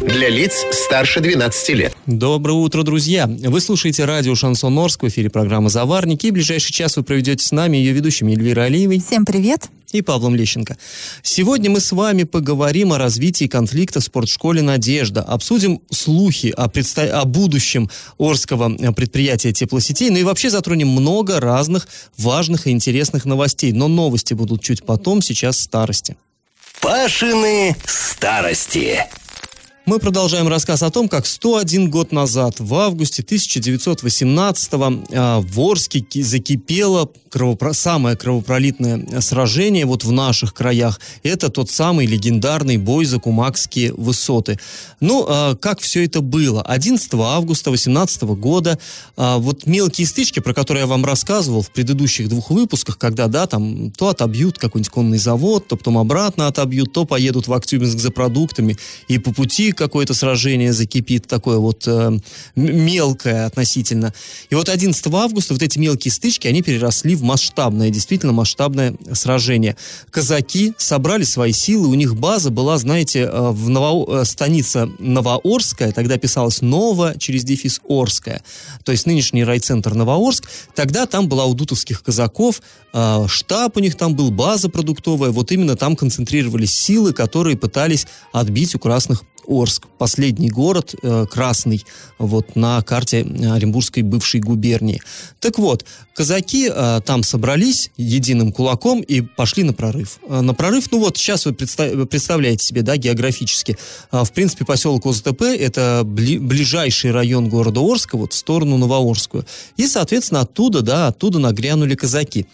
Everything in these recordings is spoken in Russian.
Для лиц старше 12 лет. Доброе утро, друзья! Вы слушаете радио «Шансон Орск», в эфире программы «Заварники». И ближайший час вы проведете с нами ее ведущими Эльвирой Алиевой. Всем привет! и Павлом Лещенко. Сегодня мы с вами поговорим о развитии конфликта в спортшколе «Надежда», обсудим слухи о, предста... о будущем Орского предприятия теплосетей, ну и вообще затронем много разных важных и интересных новостей. Но новости будут чуть потом, сейчас старости. Пашины старости. Мы продолжаем рассказ о том, как 101 год назад, в августе 1918-го, а, в Орске закипело кровопро... самое кровопролитное сражение вот в наших краях. Это тот самый легендарный бой за Кумакские высоты. Ну, а, как все это было? 11 августа 18 года а, вот мелкие стычки, про которые я вам рассказывал в предыдущих двух выпусках, когда, да, там то отобьют какой-нибудь конный завод, то потом обратно отобьют, то поедут в Актюбинск за продуктами, и по пути какое-то сражение закипит, такое вот э, мелкое относительно. И вот 11 августа вот эти мелкие стычки, они переросли в масштабное, действительно масштабное сражение. Казаки собрали свои силы, у них база была, знаете, э, в Ново... Э, станица Новоорская, тогда писалось Ново через дефис Орская, то есть нынешний райцентр Новоорск. Тогда там была у дутовских казаков, э, штаб у них там был, база продуктовая, вот именно там концентрировались силы, которые пытались отбить у красных Орск, последний город э, красный вот на карте Оренбургской бывшей губернии. Так вот, казаки э, там собрались единым кулаком и пошли на прорыв. Э, на прорыв, ну вот сейчас вы представ, представляете себе, да, географически. Э, в принципе, поселок ОЗТП это бли, ближайший район города Орска, вот в сторону Новоорскую. И, соответственно, оттуда, да, оттуда нагрянули казаки.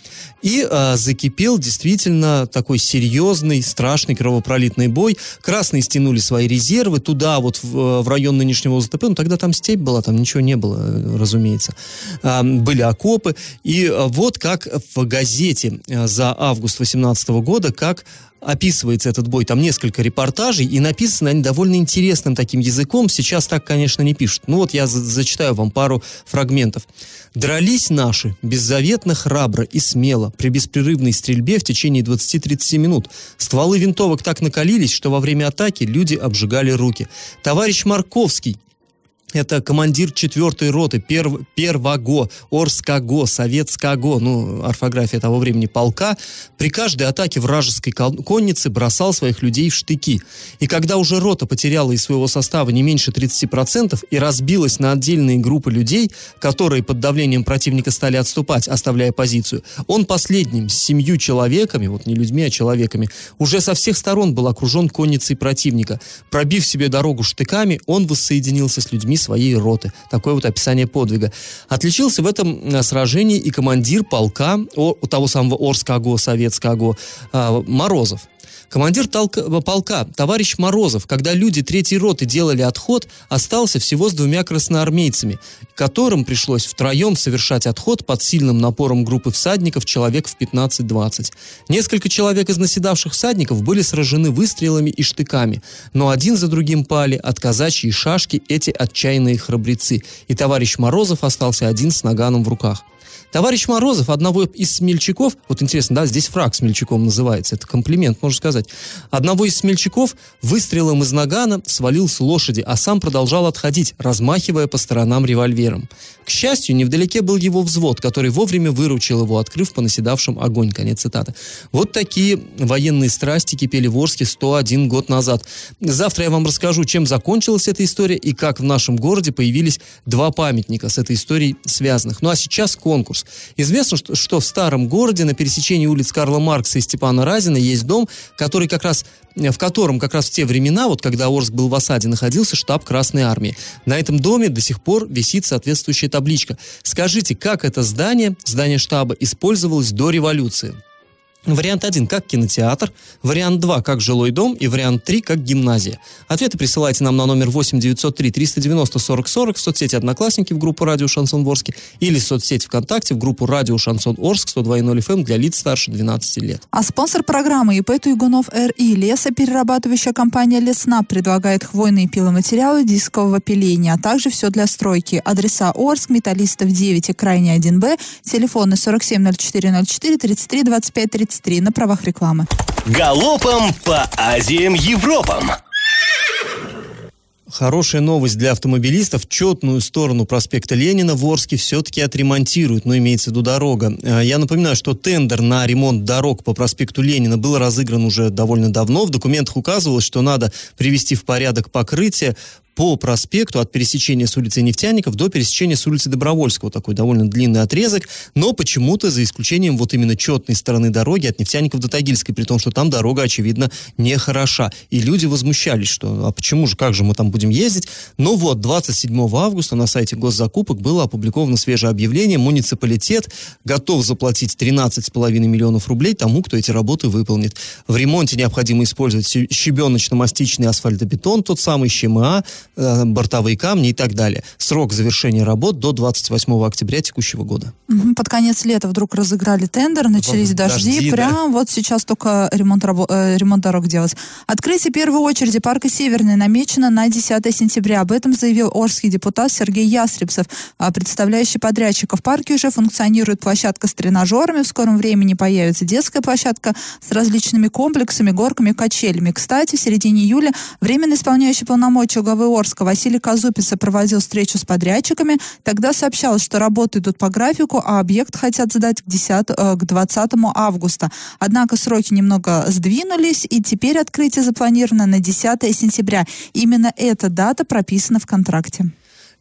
И э, закипел действительно такой серьезный, страшный кровопролитный бой. Красные стянули свои резервы, резервы туда, вот в, в район нынешнего ОЗТП, ну тогда там степь была, там ничего не было, разумеется. А, были окопы, и а, вот как в газете за август 2018 года, как описывается этот бой. Там несколько репортажей, и написаны они довольно интересным таким языком. Сейчас так, конечно, не пишут. Ну вот я за зачитаю вам пару фрагментов. Дрались наши беззаветно, храбро и смело при беспрерывной стрельбе в течение 20-30 минут. Стволы винтовок так накалились, что во время атаки люди обжигали руки. Товарищ Марковский, это командир 4 роты, перв, первого Орского, Советского, ну, орфография того времени, полка, при каждой атаке вражеской конницы бросал своих людей в штыки. И когда уже рота потеряла из своего состава не меньше 30% и разбилась на отдельные группы людей, которые под давлением противника стали отступать, оставляя позицию, он последним, с семью человеками, вот не людьми, а человеками, уже со всех сторон был окружен конницей противника. Пробив себе дорогу штыками, он воссоединился с людьми своей роты. Такое вот описание подвига. Отличился в этом э, сражении и командир полка, о, того самого Орского, Советского, э, Морозов. Командир толка, э, полка, товарищ Морозов, когда люди третьей роты делали отход, остался всего с двумя красноармейцами, которым пришлось втроем совершать отход под сильным напором группы всадников человек в 15-20. Несколько человек из наседавших всадников были сражены выстрелами и штыками, но один за другим пали от казачьей шашки эти отчаянные храбрецы, и товарищ Морозов остался один с наганом в руках. Товарищ Морозов, одного из смельчаков, вот интересно, да, здесь фраг смельчаком называется, это комплимент, можно сказать, одного из смельчаков выстрелом из нагана свалил с лошади, а сам продолжал отходить, размахивая по сторонам револьвером. К счастью, невдалеке был его взвод, который вовремя выручил его, открыв по наседавшим огонь. Конец цитаты. Вот такие военные страсти кипели в Орске 101 год назад. Завтра я вам расскажу, чем закончилась эта история и как в нашем городе появились два памятника с этой историей связанных. Ну а сейчас конкурс. Известно, что, что в старом городе на пересечении улиц Карла Маркса и Степана Разина есть дом, который как раз в котором как раз в те времена, вот когда Орск был в осаде, находился штаб Красной Армии. На этом доме до сих пор висит соответствующая табличка. Скажите, как это здание, здание штаба, использовалось до революции? Вариант 1 как кинотеатр, вариант 2 как жилой дом и вариант 3 как гимназия. Ответы присылайте нам на номер 8 903 390 40 40 в соцсети Одноклассники в группу Радио Шансон Орске или в соцсети ВКонтакте в группу Радио Шансон Орск 102.0 FM эм для лиц старше 12 лет. А спонсор программы ИП Туйгунов РИ лесоперерабатывающая компания Лесна предлагает хвойные пиломатериалы дискового пиления, а также все для стройки. Адреса Орск, Металлистов 9 и Крайне 1Б, телефоны 470404 33 25 30 23 на правах рекламы. Галопом по Азиям Европам! Хорошая новость для автомобилистов. Четную сторону проспекта Ленина в Орске все-таки отремонтируют, но имеется в виду дорога. Э, я напоминаю, что тендер на ремонт дорог по проспекту Ленина был разыгран уже довольно давно. В документах указывалось, что надо привести в порядок покрытие по проспекту от пересечения с улицы Нефтяников до пересечения с улицы Добровольского. Такой довольно длинный отрезок, но почему-то за исключением вот именно четной стороны дороги от Нефтяников до Тагильской, при том, что там дорога, очевидно, не хороша. И люди возмущались, что а почему же, как же мы там будем ездить? Но вот 27 августа на сайте госзакупок было опубликовано свежее объявление. Муниципалитет готов заплатить 13,5 миллионов рублей тому, кто эти работы выполнит. В ремонте необходимо использовать щебеночно-мастичный асфальтобетон, тот самый ЩМА, бортовые камни и так далее. Срок завершения работ до 28 октября текущего года. Под конец лета вдруг разыграли тендер, начались вот, дожди, дожди прям да. вот сейчас только ремонт, рабо- э, ремонт дорог делать. Открытие первой очереди парка Северный намечено на 10 сентября. Об этом заявил орский депутат Сергей Ястребцев, а, представляющий подрядчика. В парке уже функционирует площадка с тренажерами, в скором времени появится детская площадка с различными комплексами, горками, качелями. Кстати, в середине июля временно исполняющий полномочия главы Орска Василий Казупица проводил встречу с подрядчиками. Тогда сообщалось, что работы идут по графику, а объект хотят сдать к, 10, э, к 20 августа. Однако сроки немного сдвинулись, и теперь открытие запланировано на 10 сентября. Именно эта дата прописана в контракте.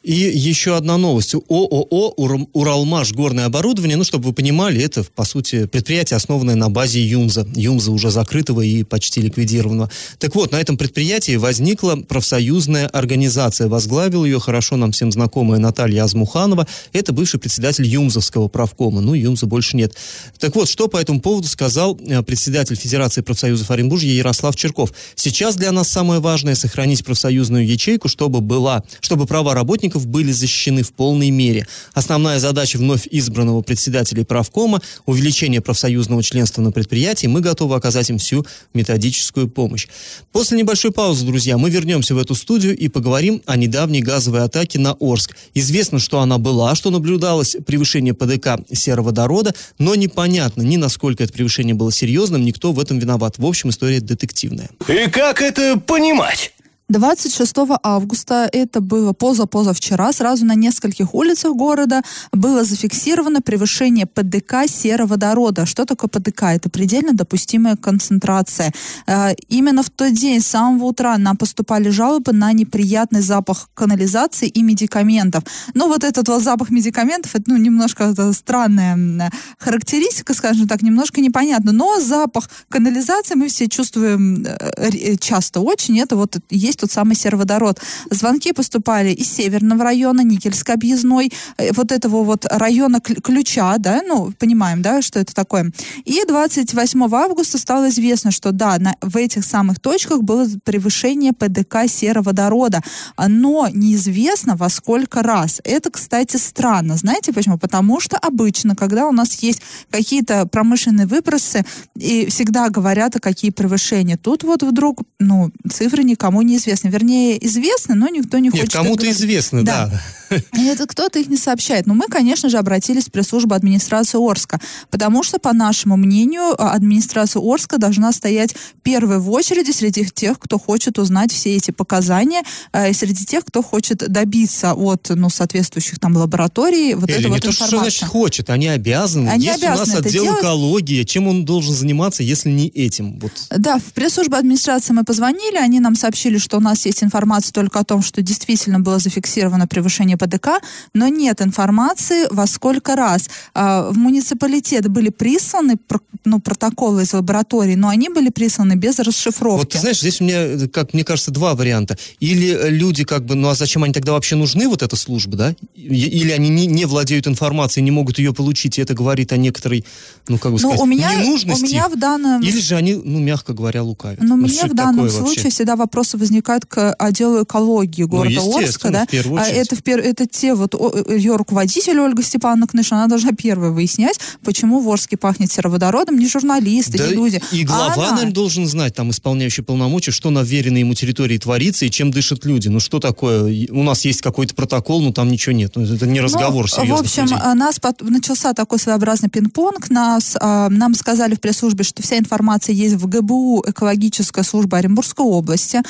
И еще одна новость. ООО «Уралмаш. Горное оборудование». Ну, чтобы вы понимали, это, по сути, предприятие, основанное на базе ЮМЗа. ЮМЗа уже закрытого и почти ликвидированного. Так вот, на этом предприятии возникла профсоюзная организация. Возглавил ее хорошо нам всем знакомая Наталья Азмуханова. Это бывший председатель ЮМЗовского правкома. Ну, ЮМЗа больше нет. Так вот, что по этому поводу сказал э, председатель Федерации профсоюзов Оренбуржья Ярослав Черков. Сейчас для нас самое важное сохранить профсоюзную ячейку, чтобы была, чтобы права работников работников были защищены в полной мере. Основная задача вновь избранного председателя правкома – увеличение профсоюзного членства на предприятии. Мы готовы оказать им всю методическую помощь. После небольшой паузы, друзья, мы вернемся в эту студию и поговорим о недавней газовой атаке на Орск. Известно, что она была, что наблюдалось превышение ПДК сероводорода, но непонятно ни насколько это превышение было серьезным, никто в этом виноват. В общем, история детективная. И как это понимать? 26 августа, это было поза-позавчера, сразу на нескольких улицах города было зафиксировано превышение ПДК сероводорода. Что такое ПДК? Это предельно допустимая концентрация. Э, именно в тот день, с самого утра, нам поступали жалобы на неприятный запах канализации и медикаментов. Ну, вот этот вот запах медикаментов, это ну, немножко странная характеристика, скажем так, немножко непонятно. Но запах канализации мы все чувствуем э, часто очень. Это вот есть есть тот самый сероводород. Звонки поступали из Северного района, Никельской объездной, э, вот этого вот района ключа, да, ну, понимаем, да, что это такое. И 28 августа стало известно, что да, на, в этих самых точках было превышение ПДК сероводорода, но неизвестно во сколько раз. Это, кстати, странно. Знаете почему? Потому что обычно, когда у нас есть какие-то промышленные выбросы, и всегда говорят, о какие превышения. Тут вот вдруг, ну, цифры никому не известны. Вернее, известны, но никто не хочет... Нет, кому-то известно, да. да. И это кто-то их не сообщает. Но мы, конечно же, обратились в пресс-службу администрации Орска, потому что, по нашему мнению, а, администрация Орска должна стоять первой в очереди среди тех, кто хочет узнать все эти показания, а, и среди тех, кто хочет добиться от ну, соответствующих там лабораторий вот Или этой не вот то, информации. что значит хочет, они обязаны. Они есть обязаны у нас отдел делать. экологии, чем он должен заниматься, если не этим? Вот. Да, в пресс-службу администрации мы позвонили, они нам сообщили, что что у нас есть информация только о том, что действительно было зафиксировано превышение ПДК, но нет информации, во сколько раз. А, в муниципалитет были присланы ну, протоколы из лаборатории, но они были присланы без расшифровки. Вот ты знаешь, здесь у меня, как мне кажется, два варианта. Или люди как бы, ну а зачем они тогда вообще нужны, вот эта служба, да? Или они не, не владеют информацией, не могут ее получить, и это говорит о некоторой, ну как бы ну, сказать, у меня, ненужности. У меня в данном... Или же они, ну мягко говоря, лукавят. Ну, ну мне в данном случае вообще? всегда вопросы возникают к отделу экологии города ну, Орска, да? В а это, в пер... это те вот ее руководитель Ольга Степановна Кныша, она должна первая выяснять, почему в Орске пахнет сероводородом, не журналисты, да не люди. И глава, а она... наверное, должен знать, там, исполняющий полномочия, что на веренной ему территории творится и чем дышат люди. Ну, что такое? У нас есть какой-то протокол, но там ничего нет. Ну, это не ну, разговор ну, В общем, людей. нас под... начался такой своеобразный пинг-понг. Нас, э, нам сказали в пресс-службе, что вся информация есть в ГБУ экологическая служба Оренбургской области.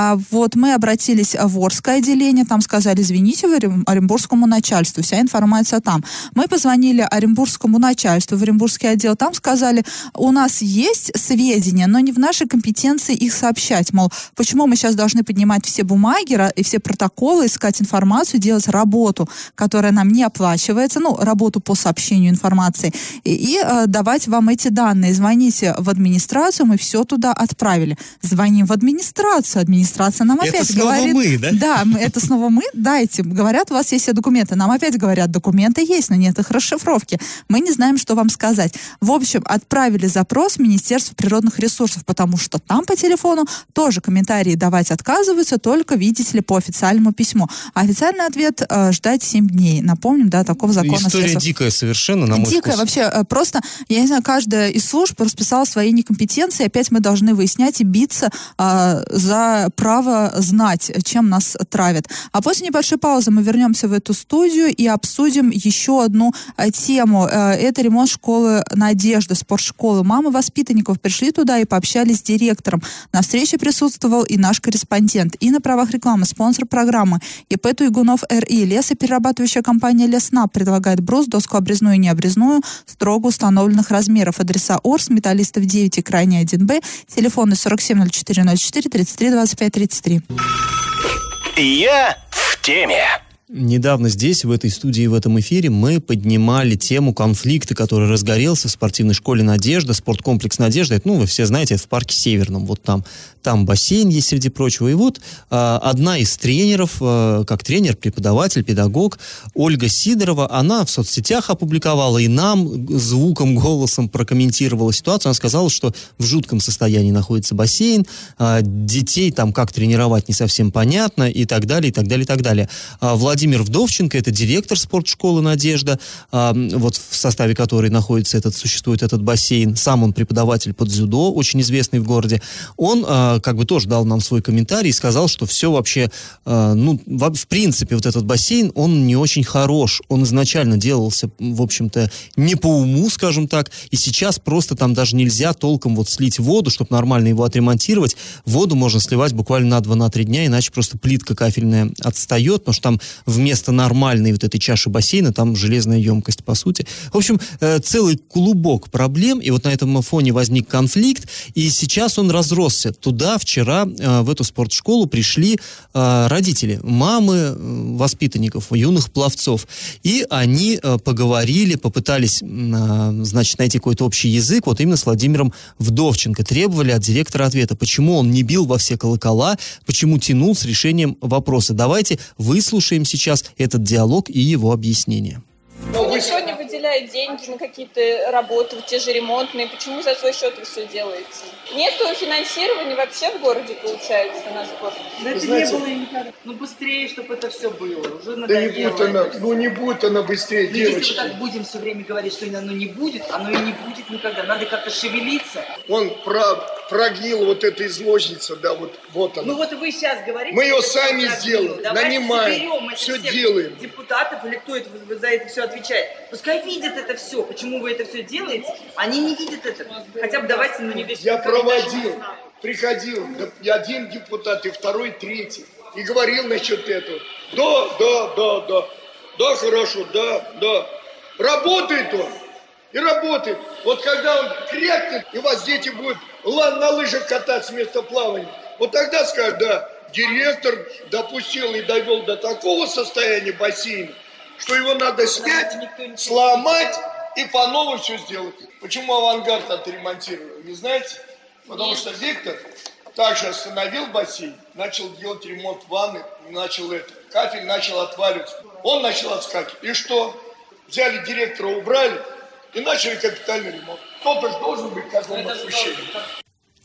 А, вот мы обратились в Орское отделение, там сказали, извините, в Оренбургскому начальству, вся информация там. Мы позвонили Оренбургскому начальству, в Оренбургский отдел, там сказали, у нас есть сведения, но не в нашей компетенции их сообщать. Мол, почему мы сейчас должны поднимать все бумаги и все протоколы, искать информацию, делать работу, которая нам не оплачивается, ну, работу по сообщению информации, и, и э, давать вам эти данные. Звоните в администрацию, мы все туда отправили. Звоним в администрацию, администрация нам это опять снова говорит... мы, да? Да, это снова мы, дайте. Говорят, у вас есть все документы. Нам опять говорят, документы есть, но нет их расшифровки. Мы не знаем, что вам сказать. В общем, отправили запрос в Министерство природных ресурсов, потому что там по телефону тоже комментарии давать отказываются, только, видите ли, по официальному письму. А официальный ответ э, ждать 7 дней. Напомним, да, такого закона. История средств. дикая совершенно, на мой Дикая, вкус. вообще, э, просто, я не знаю, каждая из служб расписала свои некомпетенции, опять мы должны выяснять и биться э, за право знать, чем нас травят. А после небольшой паузы мы вернемся в эту студию и обсудим еще одну э, тему. Э, это ремонт школы «Надежда», спортшколы. Мамы воспитанников пришли туда и пообщались с директором. На встрече присутствовал и наш корреспондент. И на правах рекламы спонсор программы ИП Туйгунов РИ. Лесоперерабатывающая компания Лесна предлагает брус, доску обрезную и необрезную строго установленных размеров. Адреса Орс, Металлистов 9 и Крайний 1Б. Телефоны 470404 33 25 33. Я в теме. Недавно здесь, в этой студии, в этом эфире, мы поднимали тему конфликта, который разгорелся в спортивной школе «Надежда», спорткомплекс «Надежда». Это, ну, вы все знаете, это в парке Северном. Вот там, там бассейн есть, среди прочего. И вот э, одна из тренеров, э, как тренер, преподаватель, педагог, Ольга Сидорова, она в соцсетях опубликовала и нам звуком, голосом прокомментировала ситуацию. Она сказала, что в жутком состоянии находится бассейн, э, детей там как тренировать не совсем понятно и так далее, и так далее, и так далее. Э, Владимир Вдовченко, это директор спортшколы «Надежда», а, вот в составе которой находится этот, существует этот бассейн. Сам он преподаватель под дзюдо, очень известный в городе. Он а, как бы тоже дал нам свой комментарий и сказал, что все вообще, а, ну, в, принципе, вот этот бассейн, он не очень хорош. Он изначально делался, в общем-то, не по уму, скажем так, и сейчас просто там даже нельзя толком вот слить воду, чтобы нормально его отремонтировать. Воду можно сливать буквально на 2-3 дня, иначе просто плитка кафельная отстает, потому что там вместо нормальной вот этой чаши бассейна там железная емкость, по сути. В общем, э, целый клубок проблем, и вот на этом фоне возник конфликт, и сейчас он разросся. Туда вчера, э, в эту спортшколу, пришли э, родители, мамы воспитанников, юных пловцов, и они поговорили, попытались, значит, найти какой-то общий язык, вот именно с Владимиром Вдовченко, требовали от директора ответа, почему он не бил во все колокола, почему тянул с решением вопроса. Давайте выслушаем сейчас сейчас этот диалог и его объяснение. Никто не выделяет деньги на какие-то работы, те же ремонтные. Почему за свой счет вы все делаете? Нету финансирования вообще в городе, получается, на спорт. Да это Знаете, не было никогда. Ну быстрее, чтобы это все было. Уже да не будет она, ну не будет она быстрее, ну, девочки. Если мы так будем все время говорить, что оно не будет, оно и не будет никогда. Надо как-то шевелиться. Он про, прогнил вот эта изложница, да, вот, вот она. Ну вот вы сейчас говорите. Мы ее сами сделаем, нанимаем, все делаем. депутатов или кто это за это все отвечает. Пускай видят это все. Почему вы это все делаете? Они не видят это. Хотя бы давайте, ну не Я проводил, приходил, один депутат, и второй, третий, и говорил насчет этого. Да, да, да, да, да, хорошо, да, да. Работает он, и работает. Вот когда он крякнет, и у вас дети будут на лыжах кататься вместо плавания, вот тогда скажут, да, директор допустил и довел до такого состояния бассейна, что его надо снять, сломать и по новой все сделать. Почему авангард отремонтировали, не знаете? Потому что Виктор также остановил бассейн, начал делать ремонт ванны, начал это, кафель начал отваливаться. Он начал отскакивать. И что? Взяли директора, убрали и начали капитальный ремонт. Кто-то же должен быть отпущения.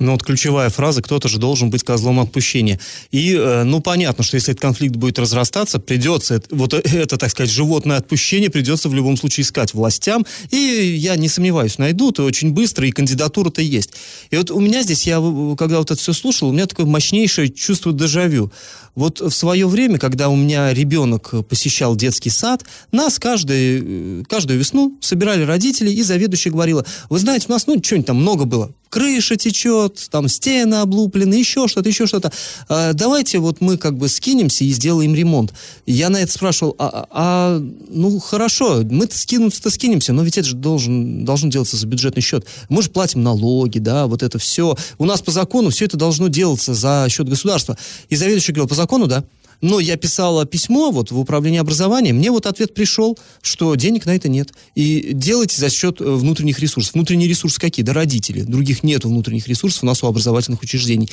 Ну вот ключевая фраза, кто-то же должен быть козлом отпущения. И, э, ну, понятно, что если этот конфликт будет разрастаться, придется, вот это, так сказать, животное отпущение придется в любом случае искать властям. И я не сомневаюсь, найдут, и очень быстро, и кандидатура-то есть. И вот у меня здесь, я э, когда вот это все слушал, у меня такое мощнейшее чувство дежавю. Вот в свое время, когда у меня ребенок посещал детский сад, нас каждый, э, каждую весну собирали родители, и заведующая говорила, вы знаете, у нас, ну, что-нибудь там много было, крыша течет, там стены облуплены, еще что-то, еще что-то. А, давайте вот мы как бы скинемся и сделаем ремонт. Я на это спрашивал, а, а, ну хорошо, мы-то скинуться-то скинемся, но ведь это же должен, должно делаться за бюджетный счет. Мы же платим налоги, да, вот это все. У нас по закону все это должно делаться за счет государства. И заведующий говорил, по закону, да. Но я писала письмо вот в управление образования, мне вот ответ пришел, что денег на это нет. И делайте за счет э, внутренних ресурсов. Внутренние ресурсы какие? Да родители. Других нет внутренних ресурсов у нас у образовательных учреждений.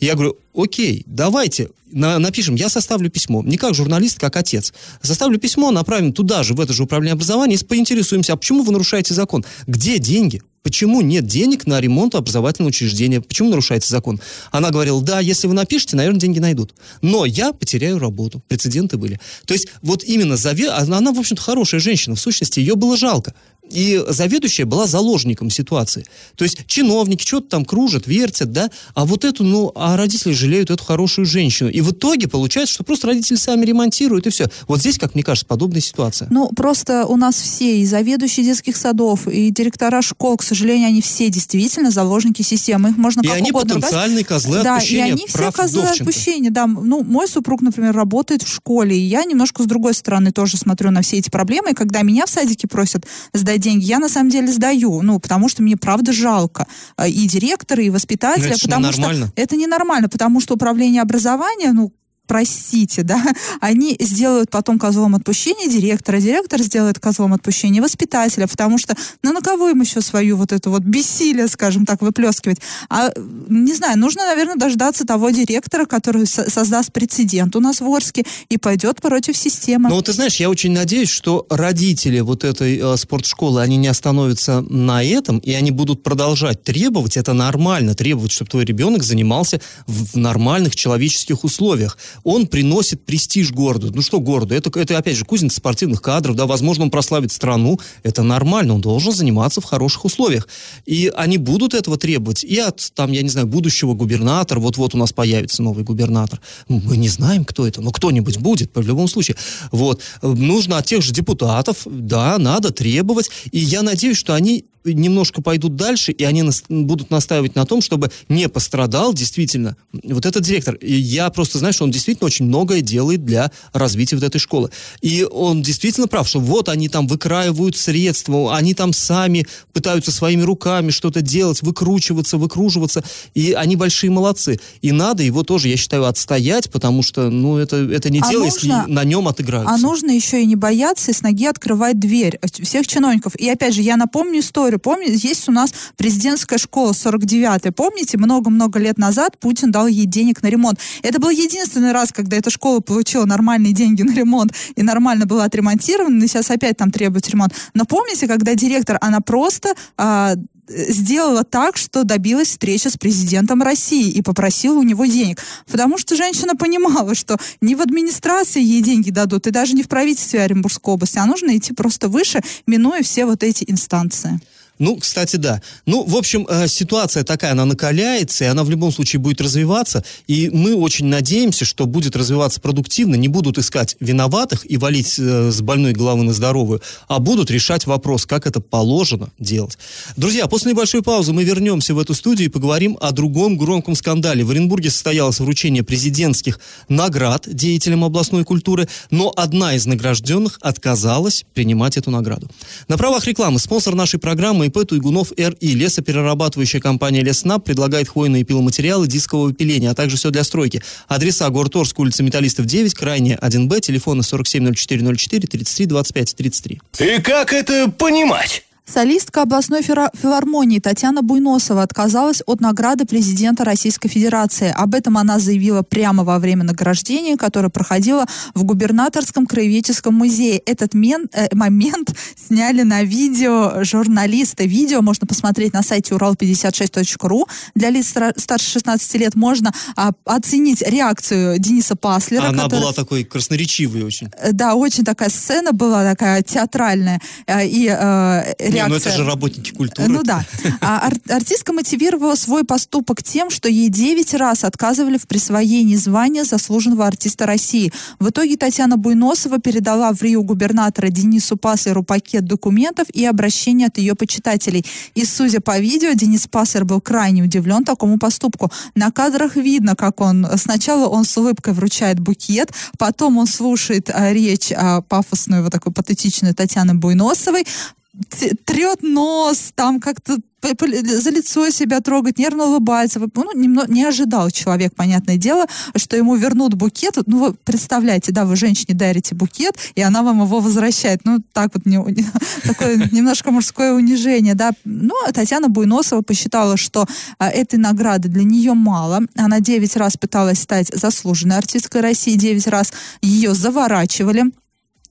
Я говорю, окей, давайте на- напишем, я составлю письмо, не как журналист, как отец. Составлю письмо, направим туда же, в это же управление образования, и поинтересуемся, а почему вы нарушаете закон? Где деньги? Почему нет денег на ремонт образовательного учреждения? Почему нарушается закон? Она говорила, да, если вы напишете, наверное, деньги найдут. Но я потеряю работу. Прецеденты были. То есть вот именно заве... она, она, в общем-то, хорошая женщина. В сущности, ее было жалко. И заведующая была заложником ситуации. То есть чиновники что-то там кружат, вертят, да, а вот эту, ну, а родители жалеют эту хорошую женщину. И в итоге получается, что просто родители сами ремонтируют, и все. Вот здесь, как мне кажется, подобная ситуация. Ну, просто у нас все, и заведующие детских садов, и директора школ, к сожалению, они все действительно заложники системы. Их можно И как они угодно потенциальные козлы да, отпущения и они все козлы Довченко. отпущения, да. Ну, мой супруг, например, работает в школе, и я немножко с другой стороны тоже смотрю на все эти проблемы, и когда меня в садике просят сдать деньги, я на самом деле сдаю, ну, потому что мне правда жалко э, и директора, и воспитателя, Ну, потому что это ненормально, потому что управление образования, ну, простите, да, они сделают потом козлом отпущения директора, директор сделает козлом отпущения воспитателя, потому что, ну, на кого им еще свою вот эту вот бессилие, скажем так, выплескивать? А, не знаю, нужно, наверное, дождаться того директора, который со- создаст прецедент у нас в Орске и пойдет против системы. Но вот ты знаешь, я очень надеюсь, что родители вот этой э, спортшколы, они не остановятся на этом, и они будут продолжать требовать, это нормально, требовать, чтобы твой ребенок занимался в нормальных человеческих условиях. Он приносит престиж городу. Ну что городу? Это, это опять же, кузница спортивных кадров, да, возможно, он прославит страну, это нормально, он должен заниматься в хороших условиях. И они будут этого требовать и от, там, я не знаю, будущего губернатора, вот-вот у нас появится новый губернатор. Мы не знаем, кто это, но кто-нибудь будет, в любом случае. Вот. Нужно от тех же депутатов, да, надо требовать, и я надеюсь, что они немножко пойдут дальше, и они нас- будут настаивать на том, чтобы не пострадал действительно вот этот директор. И я просто знаю, что он действительно очень многое делает для развития вот этой школы. И он действительно прав, что вот они там выкраивают средства, они там сами пытаются своими руками что-то делать, выкручиваться, выкруживаться, и они большие молодцы. И надо его тоже, я считаю, отстоять, потому что, ну, это, это не А дело, нужно- если на нем отыграются. А нужно еще и не бояться и с ноги открывать дверь всех чиновников. И опять же, я напомню историю. Помните, есть у нас президентская школа 49-й. Помните, много-много лет назад Путин дал ей денег на ремонт. Это был единственный раз, когда эта школа получила нормальные деньги на ремонт и нормально была отремонтирована, и сейчас опять там требуется ремонт. Но помните, когда директор, она просто а, сделала так, что добилась встречи с президентом России и попросила у него денег. Потому что женщина понимала, что не в администрации ей деньги дадут, и даже не в правительстве Оренбургской области, а нужно идти просто выше, минуя все вот эти инстанции. Ну, кстати, да. Ну, в общем, э, ситуация такая, она накаляется, и она в любом случае будет развиваться. И мы очень надеемся, что будет развиваться продуктивно, не будут искать виноватых и валить э, с больной головы на здоровую, а будут решать вопрос, как это положено делать. Друзья, после небольшой паузы мы вернемся в эту студию и поговорим о другом громком скандале. В Оренбурге состоялось вручение президентских наград деятелям областной культуры, но одна из награжденных отказалась принимать эту награду. На правах рекламы спонсор нашей программы ИП Туйгунов РИ. Лесоперерабатывающая компания Леснаб предлагает хвойные пиломатериалы дискового пиления, а также все для стройки. Адреса город Орск, улица Металлистов 9, крайне 1Б, телефоны 470404 33 25 33. И как это понимать? Солистка областной филармонии Татьяна Буйносова отказалась от награды президента Российской Федерации. Об этом она заявила прямо во время награждения, которое проходило в губернаторском краеведческом музее. Этот мен- э, момент сняли на видео журналисты. Видео можно посмотреть на сайте урал56.ру. Для лиц старше 16 лет можно а, оценить реакцию Дениса Паслера. Она который- была такой красноречивой очень. Э, Да, очень такая сцена была такая театральная. Э, И э, Не, реакция... ну это же работники культуры. Ну да. А ар- артистка мотивировала свой поступок тем, что ей 9 раз отказывали в присвоении звания заслуженного артиста России. В итоге Татьяна Буйносова передала в Рио губернатора Денису Паслеру пакет документов и обращение от ее почитателей. И, судя по видео, Денис Паслер был крайне удивлен такому поступку. На кадрах видно, как он... Сначала он с улыбкой вручает букет, потом он слушает а, речь а, пафосную, вот такую патетичную Татьяны Буйносовой, трет нос, там как-то за лицо себя трогать, нервно улыбается. Ну, немного, не ожидал человек, понятное дело, что ему вернут букет. Ну, вы представляете, да, вы женщине дарите букет, и она вам его возвращает. Ну, так вот, не, не- такое немножко мужское унижение, да. Ну, а Татьяна Буйносова посчитала, что а, этой награды для нее мало. Она 9 раз пыталась стать заслуженной артисткой России, 9 раз ее заворачивали.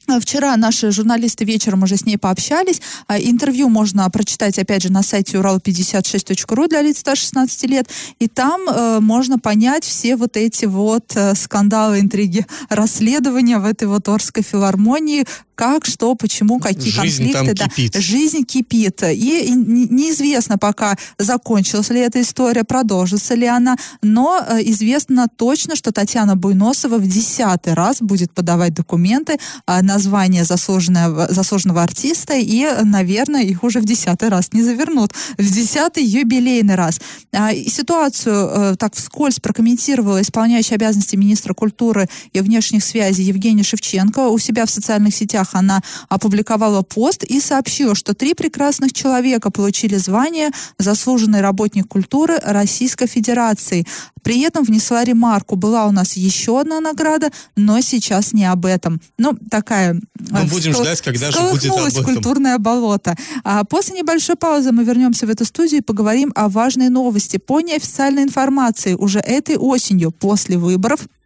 А Вчера наши журналисты вечером уже с ней пообщались. А, Интервью можно прочитать, опять же, на сайте урал56.ру для лиц старше 16 лет. И там э, можно понять все вот эти вот э, скандалы, интриги, расследования в этой вот Орской филармонии. Как, что, почему, какие Жизнь там конфликты. да. кипит. Жизнь кипит. И, и не- неизвестно пока, закончилась ли эта история, продолжится ли она. Но э, известно точно, что Татьяна Буйносова в десятый раз будет подавать документы на звание заслуженного, заслуженного артиста. И, наверное, их уже в десятый раз не завернут. В десятый юбилейный раз. А, и ситуацию э, так вскользь прокомментировала исполняющая обязанности министра культуры и внешних связей Евгения Шевченко. У себя в социальных сетях она опубликовала пост и сообщила, что три прекрасных человека получили звание «Заслуженный работник культуры Российской Федерации». При этом внесла ремарку. Была у нас еще одна награда, но сейчас не об этом. Ну, такая... Мы э, будем ждать, когда же будет об этом. культурное болото. А после небольшой паузы мы вернемся в эту студию и поговорим о важной новости. По неофициальной информации, уже этой осенью, после выборов, а,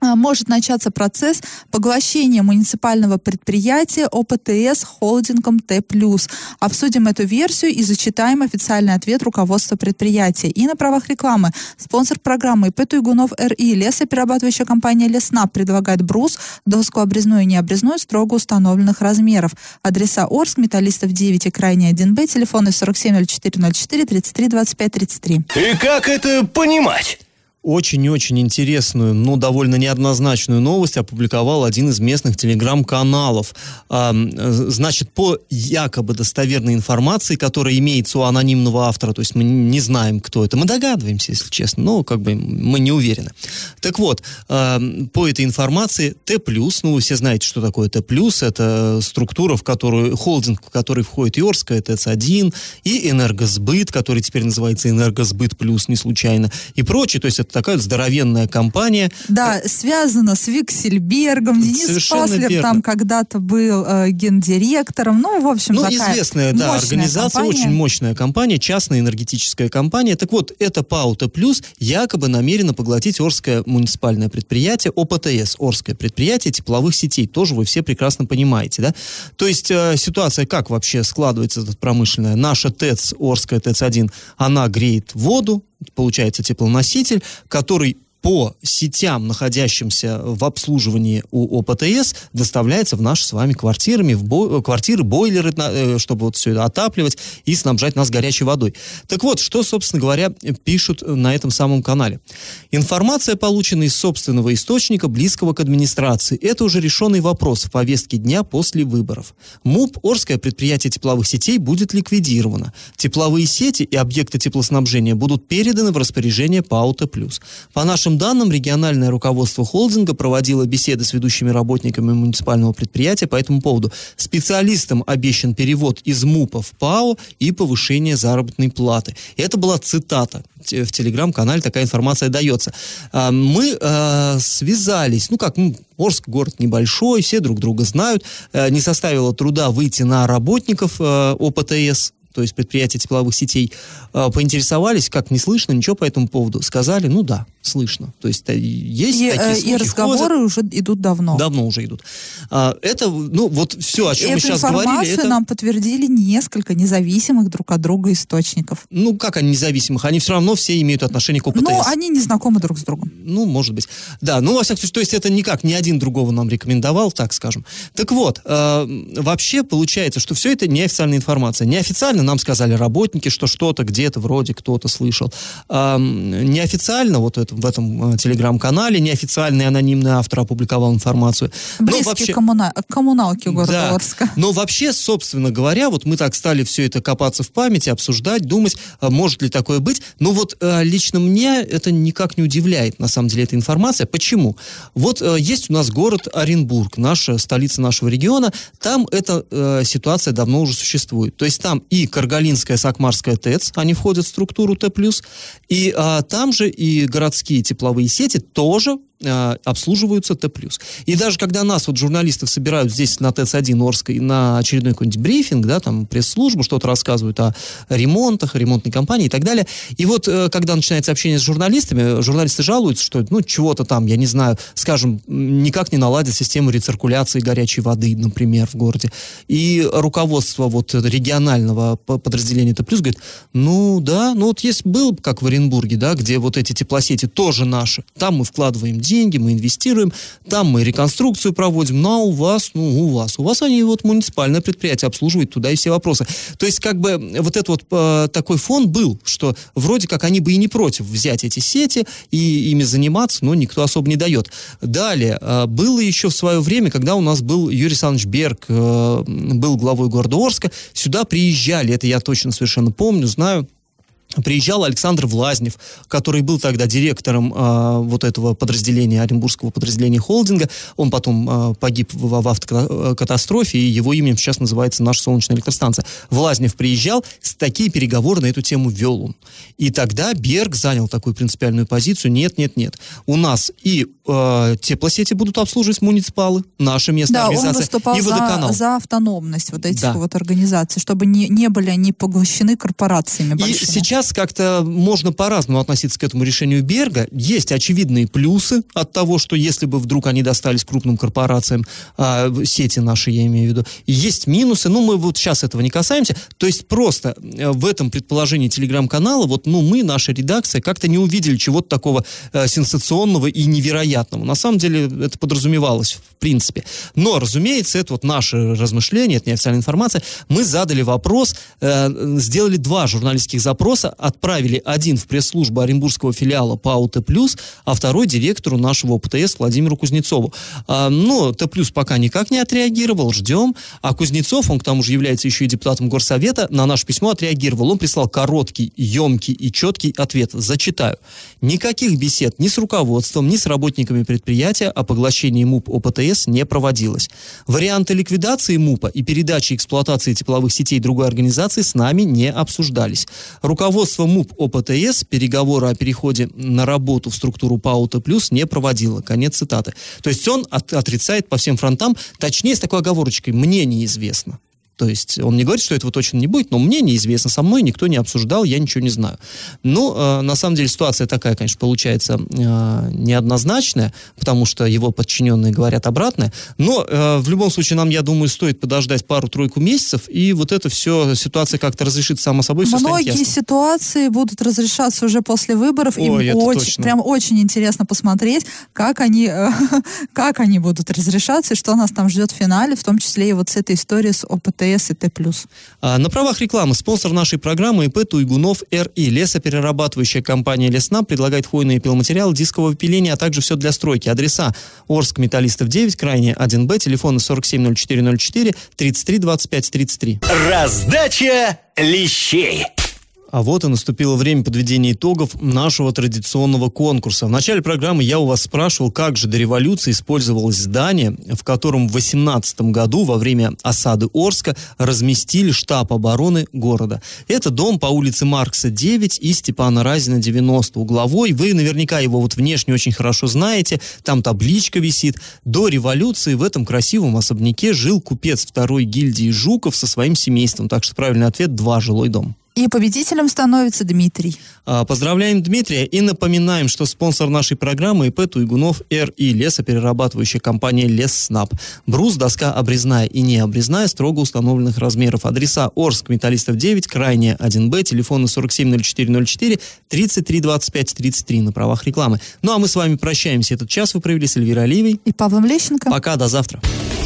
может начаться процесс поглощения муниципального предприятия ОПТС холдингом Т+. Обсудим эту версию и зачитаем официальный ответ руководства предприятия. И на правах рекламы спонсор программы ИП Туйгунов РИ лесоперерабатывающая компания Леснаб предлагает брус, доску обрезную и необрезную строго установленных размеров. Адреса Орск, Металлистов 9 и крайне 1Б, телефоны 470404 33 25 33. И как это понимать? Очень-очень интересную, но довольно неоднозначную новость опубликовал один из местных телеграм-каналов. Значит, по якобы достоверной информации, которая имеется у анонимного автора, то есть мы не знаем, кто это, мы догадываемся, если честно, но как бы мы не уверены. Так вот, по этой информации Т+, ну вы все знаете, что такое Т+, это структура, в которую, холдинг, в который входит и Орская ТЭЦ-1, и Энергосбыт, который теперь называется Энергосбыт Плюс, не случайно, и прочее, то есть это такая здоровенная компания. Да, связано с Виксельбергом. Денис Совершенно Паслер верно. там когда-то был э, гендиректором. Ну, в общем, Ну, такая известная, да, организация, компания. очень мощная компания, частная энергетическая компания. Так вот, это Паута Плюс якобы намерена поглотить Орское муниципальное предприятие ОПТС, Орское предприятие тепловых сетей. Тоже вы все прекрасно понимаете, да? То есть э, ситуация как вообще складывается тут промышленная? Наша ТЭЦ, Орская ТЭЦ-1, она греет воду, получается теплоноситель, который по сетям, находящимся в обслуживании у ОПТС, доставляется в наши с вами квартирами, в бо- квартиры, бойлеры, э, чтобы вот все это отапливать и снабжать нас горячей водой. Так вот, что, собственно говоря, пишут на этом самом канале. Информация получена из собственного источника, близкого к администрации. Это уже решенный вопрос в повестке дня после выборов. МУП, Орское предприятие тепловых сетей, будет ликвидировано. Тепловые сети и объекты теплоснабжения будут переданы в распоряжение ПАУТа+. По нашим данным региональное руководство холдинга проводило беседы с ведущими работниками муниципального предприятия по этому поводу. Специалистам обещан перевод из МУПа в ПАО и повышение заработной платы. Это была цитата в телеграм-канале такая информация дается. А, мы э, связались, ну как, ну, Орск город небольшой, все друг друга знают, э, не составило труда выйти на работников э, ОПТС, то есть предприятия тепловых сетей, поинтересовались, как не слышно, ничего по этому поводу. Сказали, ну да, слышно. То есть э, есть и, такие э, слухи, И разговоры ходят. уже идут давно. Давно уже идут. А, это, ну, вот все, о чем Эту мы сейчас говорили. Это... нам подтвердили несколько независимых друг от друга источников. Ну, как они независимых? Они все равно все имеют отношение к ОПТС. Ну, они не знакомы друг с другом. Ну, может быть. Да, ну, во всяком случае, то есть это никак ни один другого нам рекомендовал, так скажем. Так вот, э, вообще получается, что все это неофициальная информация. Неофициально нам сказали работники, что что-то где-то вроде кто-то слышал. Э, неофициально вот это, в этом телеграм телеграм-канале, неофициальный анонимный автор опубликовал информацию. Близкие вообще, коммуна... коммуналки города да, Орска. Но вообще, собственно говоря, вот мы так стали все это копаться в памяти, обсуждать, думать, а может ли такое быть. Но вот э, лично мне это никак не удивляет, на самом деле, эта информация. Почему? Вот э, есть у нас город Оренбург, наша столица нашего региона, там эта э, ситуация давно уже существует. То есть там и Каргалинская, Сакмарская ТЭЦ, они входят в структуру Т+, и э, там же и городские тепловые сети тоже э, обслуживаются Т+. И даже когда нас, вот журналистов, собирают здесь на ТЭЦ-1 Орской на очередной какой-нибудь брифинг, да, там пресс-службу, что-то рассказывают о ремонтах, ремонтной компании и так далее. И вот э, когда начинается общение с журналистами, журналисты жалуются, что, ну, чего-то там, я не знаю, скажем, никак не наладят систему рециркуляции горячей воды, например, в городе. И руководство вот регионального подразделения Т+, говорит, ну, да, ну, вот есть был, как в Оренбурге, да, где вот эти теплосети тоже наши, там мы вкладываем деньги, мы инвестируем, там мы реконструкцию проводим, ну а у вас, ну у вас, у вас они вот муниципальное предприятие обслуживают туда и все вопросы. То есть как бы вот этот вот э, такой фон был, что вроде как они бы и не против взять эти сети и ими заниматься, но никто особо не дает. Далее, э, было еще в свое время, когда у нас был Юрий Александрович Берг, э, был главой города Орска, сюда приезжали, это я точно совершенно помню, знаю, приезжал Александр Влазнев, который был тогда директором э, вот этого подразделения, Оренбургского подразделения холдинга. Он потом э, погиб в, в автокатастрофе, и его именем сейчас называется наша солнечная электростанция. Влазнев приезжал, с такие переговоры на эту тему вел он. И тогда Берг занял такую принципиальную позицию. Нет, нет, нет. У нас и э, теплосети будут обслуживать муниципалы, наша местная да, организация, он выступал и водоканал. За, за автономность вот этих да. вот организаций, чтобы не, не были они поглощены корпорациями большими. И сейчас как-то можно по-разному относиться к этому решению Берга. Есть очевидные плюсы от того, что если бы вдруг они достались крупным корпорациям, а, сети наши, я имею в виду, есть минусы, ну, мы вот сейчас этого не касаемся. То есть просто э, в этом предположении телеграм-канала, вот, ну, мы, наша редакция, как-то не увидели чего-то такого э, сенсационного и невероятного. На самом деле это подразумевалось, в принципе. Но, разумеется, это вот наше размышление, это неофициальная информация. Мы задали вопрос, э, сделали два журналистских запроса отправили один в пресс-службу Оренбургского филиала ПАО Т+, а второй директору нашего ОПТС Владимиру Кузнецову. А, но Т+, пока никак не отреагировал, ждем. А Кузнецов, он к тому же является еще и депутатом Горсовета, на наше письмо отреагировал. Он прислал короткий, емкий и четкий ответ. Зачитаю. Никаких бесед ни с руководством, ни с работниками предприятия о поглощении МУП ОПТС не проводилось. Варианты ликвидации МУПа и передачи эксплуатации тепловых сетей другой организации с нами не обсуждались. Руководство МУП ОПТС переговоры о переходе на работу в структуру ПАУТа плюс не проводило. Конец цитаты. То есть он от, отрицает по всем фронтам, точнее с такой оговорочкой, мне неизвестно. То есть он не говорит, что этого точно не будет, но мне неизвестно, со мной никто не обсуждал, я ничего не знаю. Ну, э, на самом деле ситуация такая, конечно, получается э, неоднозначная, потому что его подчиненные говорят обратное, но э, в любом случае нам, я думаю, стоит подождать пару-тройку месяцев, и вот это все, ситуация как-то разрешится само собой, Многие ситуации будут разрешаться уже после выборов, Ой, им очень, точно. прям очень интересно посмотреть, как они, э, как они будут разрешаться, и что нас там ждет в финале, в том числе и вот с этой историей с ОПТ ТС и Т+. А, на правах рекламы спонсор нашей программы ИП Туйгунов РИ. Лесоперерабатывающая компания Лесна предлагает хвойные пиломатериалы дискового пиления, а также все для стройки. Адреса Орск, Металлистов 9, крайне 1Б, телефоны 470404, 33 25 33. Раздача лещей. А вот и наступило время подведения итогов нашего традиционного конкурса. В начале программы я у вас спрашивал, как же до революции использовалось здание, в котором в 18 году во время осады Орска разместили штаб обороны города. Это дом по улице Маркса 9 и Степана Разина 90 угловой. Вы наверняка его вот внешне очень хорошо знаете. Там табличка висит. До революции в этом красивом особняке жил купец второй гильдии Жуков со своим семейством. Так что правильный ответ – два жилой дом. И победителем становится Дмитрий. А, Поздравляем Дмитрия и напоминаем, что спонсор нашей программы ИП Туйгунов РИ, лесоперерабатывающая компания Лесснаб. Брус, доска обрезная и необрезная, строго установленных размеров. Адреса Орск, Металлистов 9, Крайняя 1Б, телефоны 470404, 33 25 33 на правах рекламы. Ну а мы с вами прощаемся. Этот час вы провели с Эльвирой Алиевой. И Павлом Лещенко. Пока, до завтра.